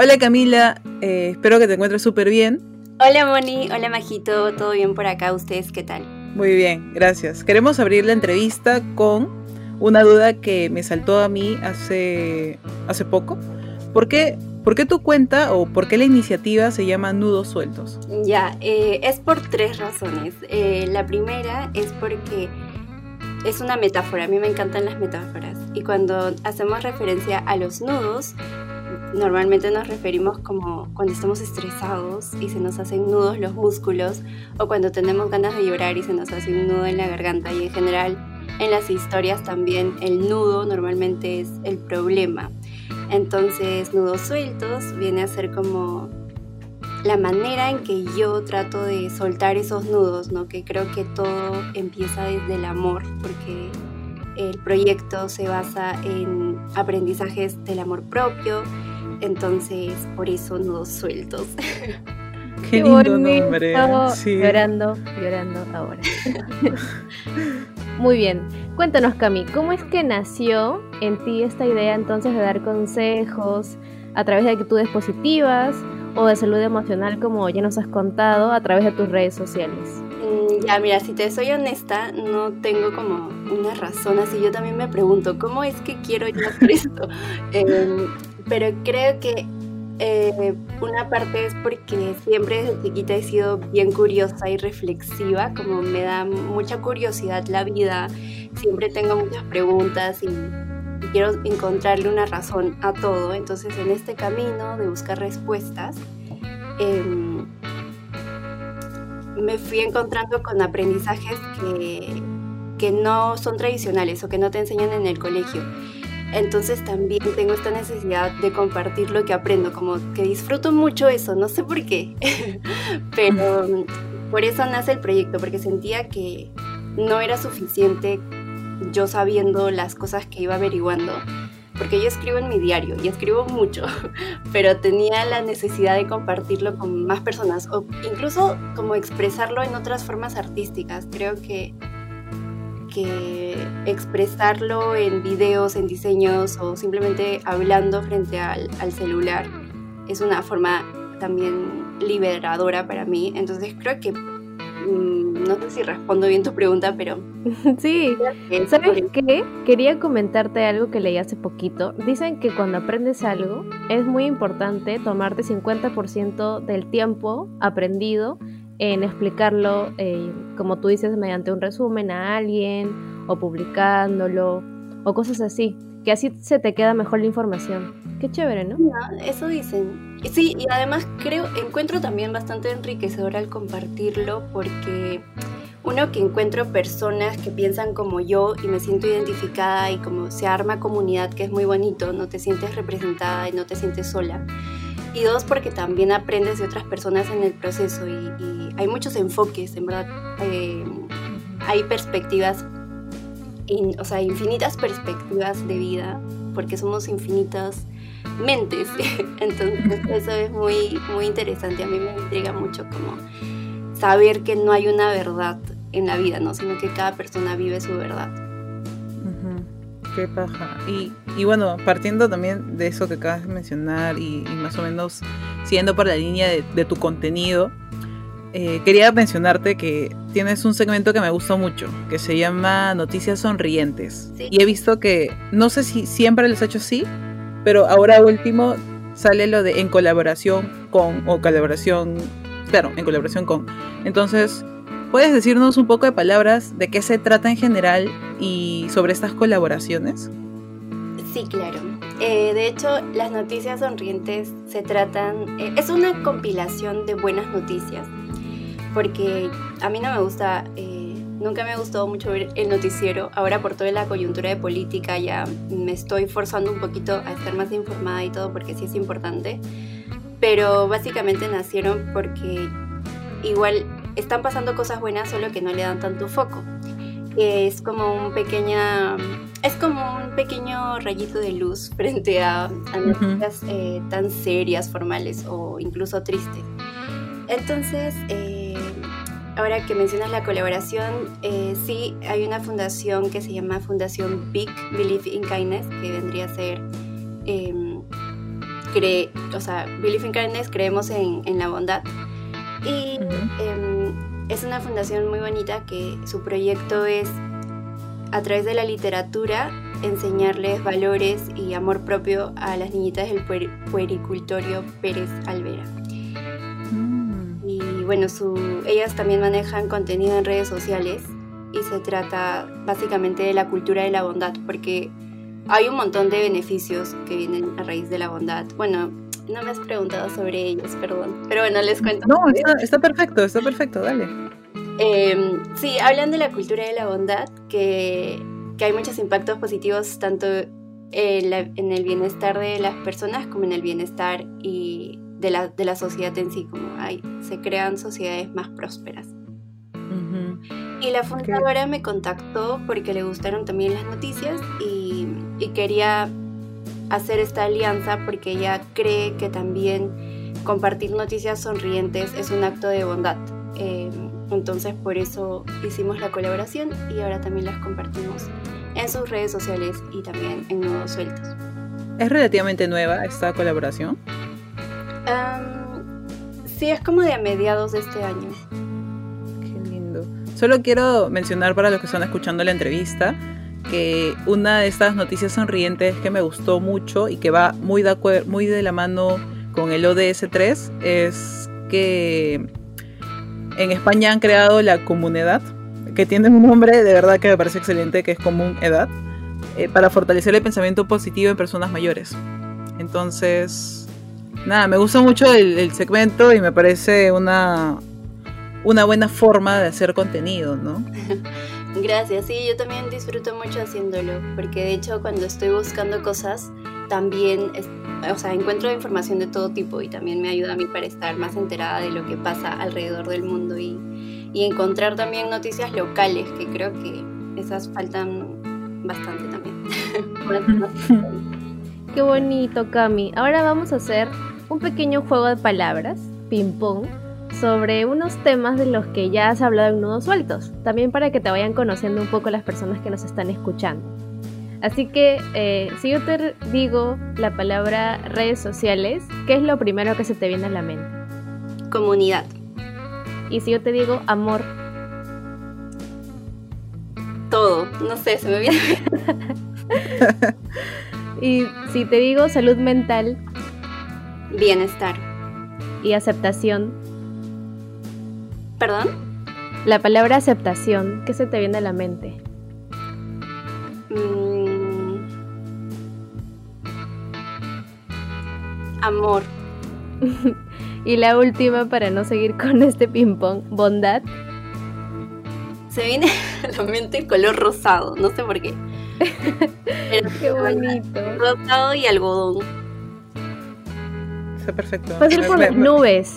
Hola Camila, eh, espero que te encuentres súper bien. Hola Moni, hola Majito, ¿todo bien por acá? ¿Ustedes qué tal? Muy bien, gracias. Queremos abrir la entrevista con una duda que me saltó a mí hace, hace poco. ¿Por qué, ¿Por qué tu cuenta o por qué la iniciativa se llama Nudos Sueltos? Ya, eh, es por tres razones. Eh, la primera es porque es una metáfora, a mí me encantan las metáforas. Y cuando hacemos referencia a los nudos, normalmente nos referimos como cuando estamos estresados y se nos hacen nudos los músculos o cuando tenemos ganas de llorar y se nos hace un nudo en la garganta y en general en las historias también el nudo normalmente es el problema. Entonces nudos sueltos viene a ser como la manera en que yo trato de soltar esos nudos, ¿no? Que creo que todo empieza desde el amor, porque el proyecto se basa en aprendizajes del amor propio, entonces por eso nudos sueltos. Qué, lindo nombre. Llorando, llorando ahora. Muy bien. Cuéntanos, Cami, ¿cómo es que nació en ti esta idea entonces de dar consejos a través de actitudes positivas o de salud emocional, como ya nos has contado, a través de tus redes sociales? Mm, ya, mira, si te soy honesta, no tengo como una razón así. Yo también me pregunto, ¿cómo es que quiero yo hacer esto? Em, pero creo que eh, una parte es porque siempre desde chiquita he sido bien curiosa y reflexiva, como me da mucha curiosidad la vida, siempre tengo muchas preguntas y, quiero encontrarle una razón a todo. Entonces en este camino de buscar respuestas, em, me fui encontrando con aprendizajes que, que no son tradicionales o que no te enseñan en el colegio. Entonces también tengo esta necesidad de compartir lo que aprendo, como que disfruto mucho eso, no sé por qué, pero por eso nace el proyecto, porque sentía que no era suficiente yo sabiendo las cosas que iba averiguando, porque yo escribo en mi diario y escribo mucho, pero tenía la necesidad de compartirlo con más personas o incluso como expresarlo en otras formas artísticas. Creo que que expresarlo en videos, en diseños o simplemente hablando frente al, celular es una forma también liberadora para mí. Entonces creo que mm, no sé si respondo bien tu pregunta, pero... Sí, ¿sabes qué? Quería comentarte algo que leí hace poquito. Dicen que cuando aprendes algo es muy importante tomarte 50% del tiempo aprendido en explicarlo, eh, como tú dices, mediante un resumen a alguien o publicándolo o cosas así, que así se te queda mejor la información. Qué chévere, ¿no? eso dicen. Sí, y además creo, encuentro también bastante enriquecedor al compartirlo porque uno que encuentro personas que piensan como yo y me siento identificada y como se arma comunidad, que es muy bonito, no te sientes representada y no te sientes sola y dos porque también aprendes de otras personas en el proceso y, hay muchos enfoques, en verdad, eh, hay perspectivas, o sea, infinitas perspectivas de vida, porque somos infinitas mentes, entonces eso es muy, muy interesante, a mí me intriga mucho como saber que no hay una verdad en la vida, ¿no? sino que cada persona vive su verdad. Qué paja. Y, y, bueno, partiendo también de eso que acabas de mencionar y, más o menos siguiendo por la línea de, tu contenido, eh, quería mencionarte que tienes un segmento que me gustó mucho, que se llama Noticias Sonrientes. Y he visto que, no sé si siempre les has hecho así, pero ahora último sale lo de en colaboración con, o colaboración, claro, en colaboración con. Entonces, ¿Puedes decirnos un poco de palabras de qué se trata en general y sobre estas colaboraciones? Sí, claro. Eh, de hecho, las noticias sonrientes se tratan, eh, es una compilación de buenas noticias, porque a mí no me gusta, eh, nunca me gustado mucho ver el noticiero, ahora por toda la coyuntura de política ya me estoy forzando un poquito a estar más informada y todo, porque sí es importante, pero básicamente nacieron porque igual están pasando cosas buenas, solo que no le dan tanto foco. Es como un pequeña, es como un pequeño rayito de luz frente a, noticias eh, tan serias, formales o incluso tristes. Entonces, eh, ahora que mencionas la colaboración, eh, sí, hay una fundación que se llama Fundación Big Believe in Kindness, que vendría a ser cree, o sea, Belief in Kindness creemos en, en la bondad. Y em, es una fundación muy bonita que su proyecto es a través de la literatura enseñarles valores y amor propio a las niñitas del puericultorio Pérez Alvera. Mm. Y bueno, su, ellas también manejan contenido en redes sociales y se trata básicamente de la cultura de la bondad, porque hay un montón de beneficios que vienen a raíz de la bondad. Bueno, no me has preguntado sobre ellos, perdón, pero bueno, les cuento. No, está, perfecto, está perfecto, dale. Em, sí, hablan de la cultura de la bondad, que, que hay muchos impactos positivos tanto en, en, el bienestar de las personas como en el bienestar y de la, de la sociedad en sí, como hay, se crean sociedades más prósperas. Y la fundadora me contactó porque le gustaron también las noticias y, y, quería hacer esta alianza porque ella cree que también compartir noticias sonrientes es un acto de bondad. Eh, entonces por eso hicimos la colaboración y ahora también las compartimos en sus redes sociales y también en Nuevos Sueltos. ¿Es relativamente nueva esta colaboración? sí, es como de a mediados de este año. Solo quiero mencionar para los que están escuchando la entrevista que una de estas noticias sonrientes que me gustó mucho y que va muy de, la mano con el ODS 3 es que en España han creado la comunidad, que tiene un nombre de verdad que me parece excelente, que es Común Edad, eh, para fortalecer el pensamiento positivo en personas mayores. Entonces, nada, me gusta mucho el segmento y me parece una, una buena forma de hacer contenido, ¿no? Gracias, sí, yo también disfruto mucho haciéndolo, porque de hecho cuando estoy buscando cosas, también, o sea, encuentro información de todo tipo y también me ayuda a mí para estar más enterada de lo que pasa alrededor del mundo y, y encontrar también noticias locales, que creo que esas faltan bastante también. Qué bonito, Cami. Ahora vamos a hacer un pequeño juego de palabras, ping pong sobre unos temas de los que ya has hablado en Nudos Sueltos, también para que te vayan conociendo un poco las personas que nos están escuchando. Así que eh, si yo te digo la palabra redes sociales, ¿qué es lo primero que se te viene a la mente? Comunidad. Y si yo te digo amor. Todo, no sé, se me viene. y si te digo salud mental. Bienestar. Y aceptación. ¿Perdón? La palabra aceptación, ¿qué se te viene a la mente? Mm. Amor. y la última, para no seguir con este ping-pong, bondad. Se viene a la mente el color rosado, no sé por qué. qué bonito. Rosado y algodón. Está perfecto. Puede ser por las nubes.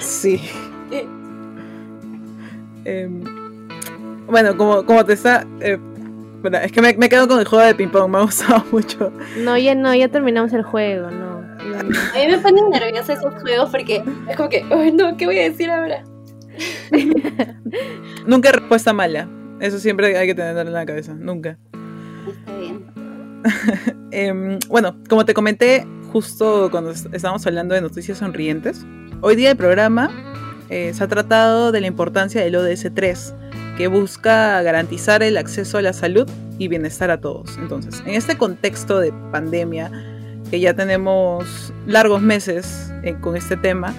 Sí. Em, bueno, como, como te está... Eh, es que me, me, quedo con el juego de ping-pong, me ha gustado mucho. No, ya no, ya terminamos el juego, no. A mí me ponen nerviosa esos juegos porque es como que, ay no, ¿qué voy a decir ahora? nunca respuesta mala. Eso siempre hay que tenerlo en la cabeza, nunca. Está bien. Em, bueno, como te comenté justo cuando estábamos hablando de noticias sonrientes, hoy día el programa eh, se ha tratado de la importancia del ODS 3, que busca garantizar el acceso a la salud y bienestar a todos. Entonces, en este contexto de pandemia, que ya tenemos largos meses eh, con este tema,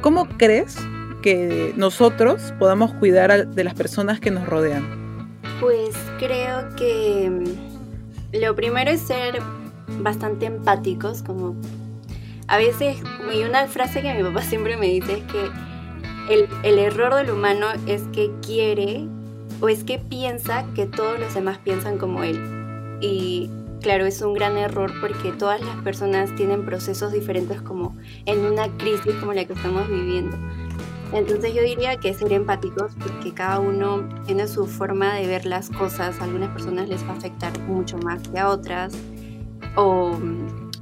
¿cómo crees que nosotros podamos cuidar de las personas que nos rodean? Pues creo que mm, lo primero es ser bastante empáticos, como a veces, y una frase que mi papá siempre me dice es que el, error del humano es que quiere o es que piensa que todos los demás piensan como él. Y claro, es un gran error porque todas las personas tienen procesos diferentes como en una crisis como la que estamos viviendo. Entonces yo diría que ser empáticos porque cada uno tiene su forma de ver las cosas. A algunas personas les va a afectar mucho más que a otras. O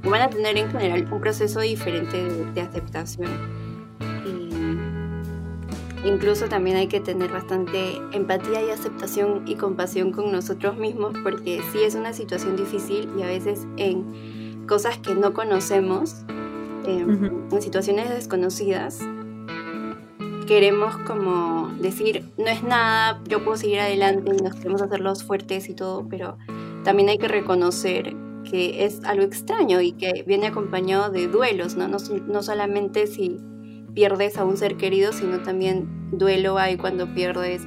van a tener en general un proceso diferente de, de aceptación. Incluso también hay que tener bastante empatía y aceptación y compasión con nosotros mismos porque sí es una situación difícil y a veces en cosas que no conocemos, em, en situaciones desconocidas, queremos como decir, no es nada, yo puedo seguir adelante y nos queremos hacerlos fuertes y todo, pero también hay que reconocer que es algo extraño y que viene acompañado de duelos, ¿no? No, no solamente si pierdes a un ser querido, sino también duelo hay cuando pierdes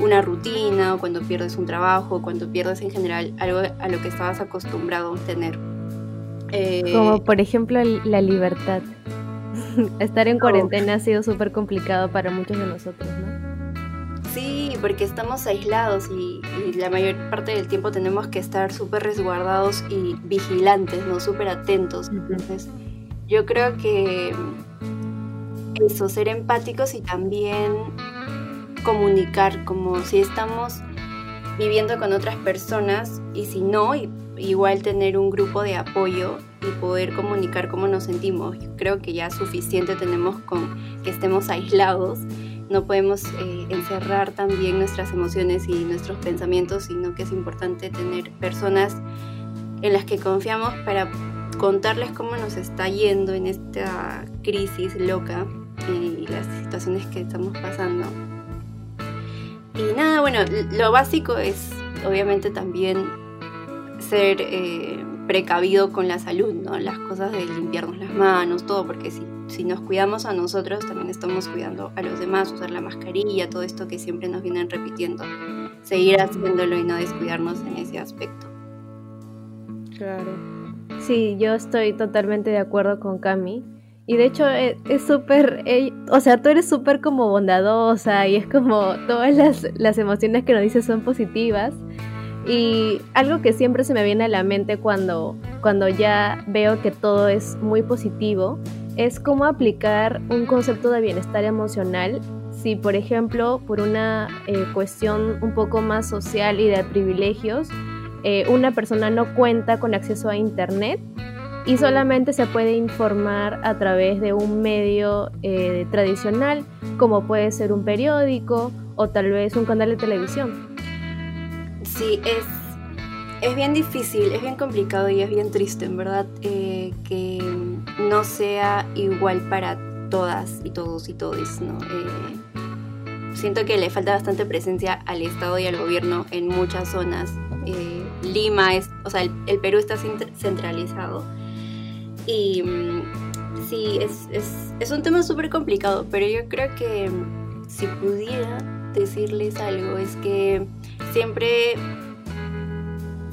una rutina o cuando pierdes un trabajo, cuando pierdes en general algo a lo que estabas acostumbrado a tener. Eh, Como por ejemplo la libertad. Estar en cuarentena ha sido súper complicado para muchos de nosotros, ¿no? Sí, porque estamos aislados y, la mayor parte del tiempo tenemos que estar súper resguardados y vigilantes, ¿no? Súper atentos. Entonces, yo creo que eso, ser empáticos y también comunicar, como si estamos viviendo con otras personas y si no, igual tener un grupo de apoyo y poder comunicar cómo nos sentimos. creo que ya suficiente tenemos con que estemos aislados. No podemos eh, encerrar también nuestras emociones y nuestros pensamientos, sino que es importante tener personas en las que confiamos para contarles cómo nos está yendo en esta crisis loca y las situaciones que estamos pasando. Y nada, bueno, lo básico es obviamente también ser eh, precavido con la salud, ¿no? Las cosas de limpiarnos las manos, todo, porque si, si nos cuidamos a nosotros, también estamos cuidando a los demás, usar la mascarilla, todo esto que siempre nos vienen repitiendo, seguir haciéndolo y no descuidarnos en ese aspecto. Claro. Sí, yo estoy totalmente de acuerdo con Cami. Y de hecho e, es súper, o sea, tú eres súper como bondadosa y es como todas las, las, emociones que nos dices son positivas. Y algo que siempre se me viene a la mente cuando, cuando ya veo que todo es muy positivo es cómo aplicar un concepto de bienestar emocional si, por ejemplo, por una eh, cuestión un poco más social y de privilegios, eh, una persona no cuenta con acceso a Internet y solamente se puede informar a través de un medio eh, tradicional, como puede ser un periódico o tal vez un canal de televisión. Sí, es, es bien difícil, es bien complicado y es bien triste, en verdad, eh, que no sea igual para todas y todos y todes, ¿no? Eh, siento que le falta bastante presencia al Estado y al gobierno en muchas zonas. Lima es, o sea, el Perú está centralizado y mm, sí, es, es, es un tema súper complicado, pero yo creo que mm, si pudiera decirles algo es que siempre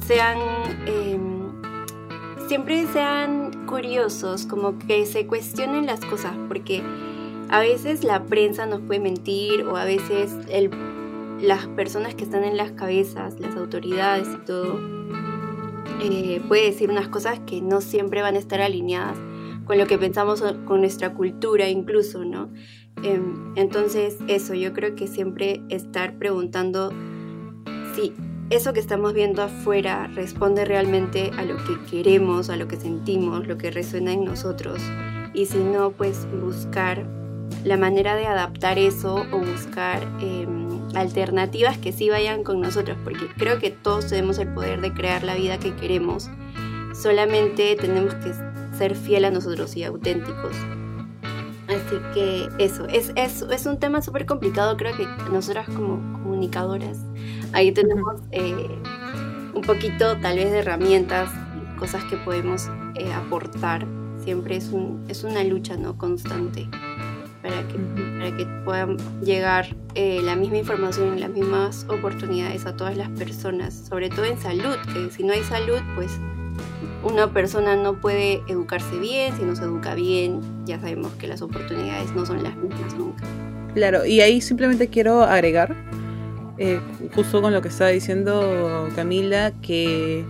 sean... Em, siempre sean curiosos, como que se cuestionen las cosas, porque a veces la prensa nos puede mentir o a veces el, las personas que están en las cabezas, las autoridades y todo, eh, puede decir unas cosas que no siempre van a estar alineadas con lo que pensamos con nuestra cultura incluso, ¿no? Em, entonces eso, yo creo que siempre estar preguntando si eso que estamos viendo afuera responde realmente a lo que queremos, a lo que sentimos, lo que resuena en nosotros. Y si no, pues buscar la manera de adaptar eso o buscar em, alternativas que sí vayan con nosotros, porque creo que todos tenemos el poder de crear la vida que queremos, solamente tenemos que ser fiel a nosotros y auténticos. Así que eso, es, es, es un tema súper complicado, creo que nosotras como comunicadoras, ahí tenemos eh, un poquito tal vez de herramientas, cosas que podemos eh, aportar. Siempre es, un, es una lucha ¿no? constante para que, para que puedan llegar eh, la misma información y las mismas oportunidades a todas las personas, sobre todo en salud, que si no hay salud, pues una persona no puede educarse bien, si no se educa bien, ya sabemos que las oportunidades no son las mismas nunca. Claro, y ahí simplemente quiero agregar, eh, justo con lo que estaba diciendo Camila, que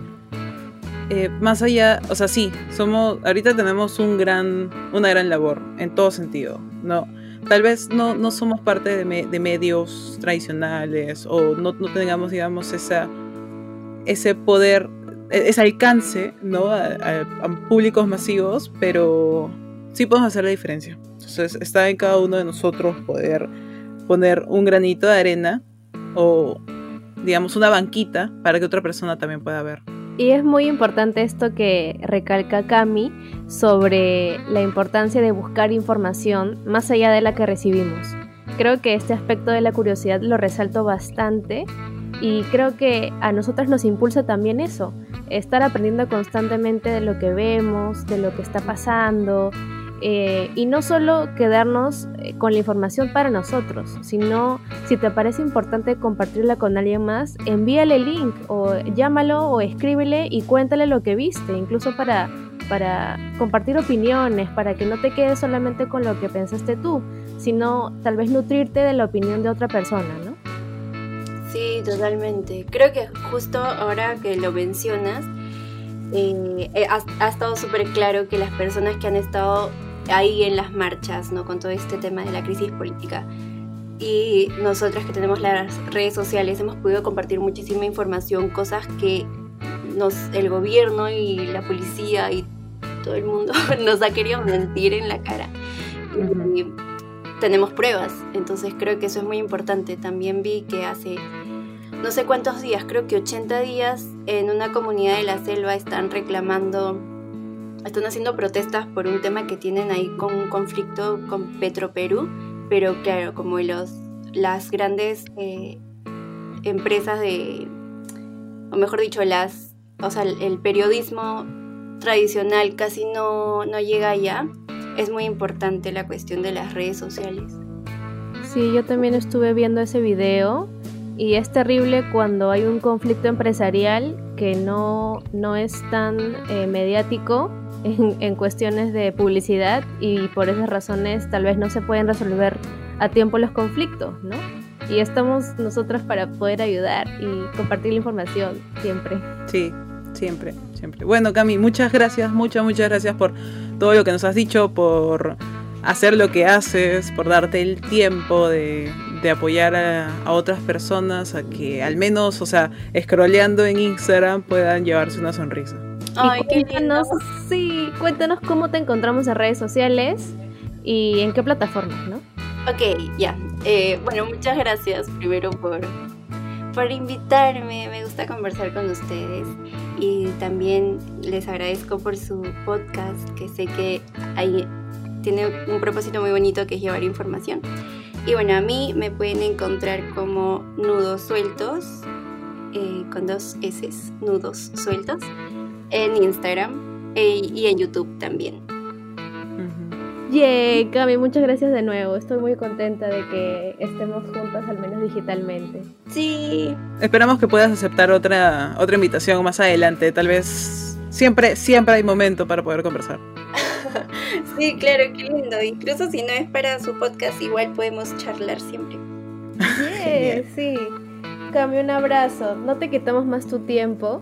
eh, más allá, o sea, sí, somos, ahorita tenemos un gran, una gran labor en todo sentido, ¿no? Tal vez no, no somos parte de, medios tradicionales o no, no, tengamos, digamos, esa, ese poder, e, ese alcance, ¿no? A, a, públicos masivos, pero sí podemos hacer la diferencia. Entonces, está en cada uno de nosotros poder poner un granito de arena o, digamos, una banquita para que otra persona también pueda ver Y es muy importante esto que recalca Cami sobre la importancia de buscar información más allá de la que recibimos. Creo que este aspecto de la curiosidad lo resalto bastante y creo que a nosotras nos impulsa también eso, estar aprendiendo constantemente de lo que vemos, de lo que está pasando, eh, y no solo quedarnos eh, con la información para nosotros, sino si te parece importante compartirla con alguien más, envíale el link o llámalo o escríbele y cuéntale lo que viste, incluso para, para compartir opiniones, para que no te quedes solamente con lo que pensaste tú, sino tal vez nutrirte de la opinión de otra persona, ¿no? Sí, totalmente. Creo que justo ahora que lo mencionas, eh, ha, estado súper claro que las personas que han estado ahí en las marchas, ¿no? Con todo este tema de la crisis política. Y nosotras que tenemos las redes sociales hemos podido compartir muchísima información, cosas que nos, el gobierno y la policía y todo el mundo nos ha querido mentir en la cara. Y tenemos pruebas, entonces creo que eso es muy importante. También vi que hace no sé cuántos días, creo que 80 días, en una comunidad de la selva están reclamando están haciendo protestas por un tema que tienen ahí con un conflicto con Petroperú, pero claro, como los, las grandes eh, empresas de, o mejor dicho, las, o sea, el, periodismo tradicional casi no, no llega allá, es muy importante la cuestión de las redes sociales. Sí, yo también estuve viendo ese video y es terrible cuando hay un conflicto empresarial que no, no es tan eh, mediático en, cuestiones de publicidad y por esas razones tal vez no se pueden resolver a tiempo los conflictos, ¿no? Y estamos nosotros para poder ayudar y compartir la información siempre. Sí, siempre, siempre. Bueno, Cami, muchas gracias, muchas, muchas gracias por todo lo que nos has dicho, por hacer lo que haces, por darte el tiempo de, apoyar a, a, otras personas a que al menos, o sea, scrolleando en Instagram puedan llevarse una sonrisa. Ay, cuéntanos, sí, cuéntanos cómo te encontramos en redes sociales y en qué plataformas, ¿no? Ok, ya. Eh, bueno, muchas gracias primero por, por invitarme. Me gusta conversar con ustedes y también les agradezco por su podcast, que sé que hay, tiene un propósito muy bonito que es llevar información. Y bueno, a mí me pueden encontrar como nudos sueltos, eh, con dos S, nudos sueltos en Instagram e, y en YouTube también. Yay, Cami, muchas gracias de nuevo. Estoy muy contenta de que estemos juntas, al menos digitalmente. Sí. Esperamos que puedas aceptar otra, otra invitación más adelante. Tal vez siempre, siempre hay momento para poder conversar. sí, claro, qué lindo. Incluso si no es para su podcast, igual podemos charlar siempre. sí. Cami, un abrazo. No te quitamos más tu tiempo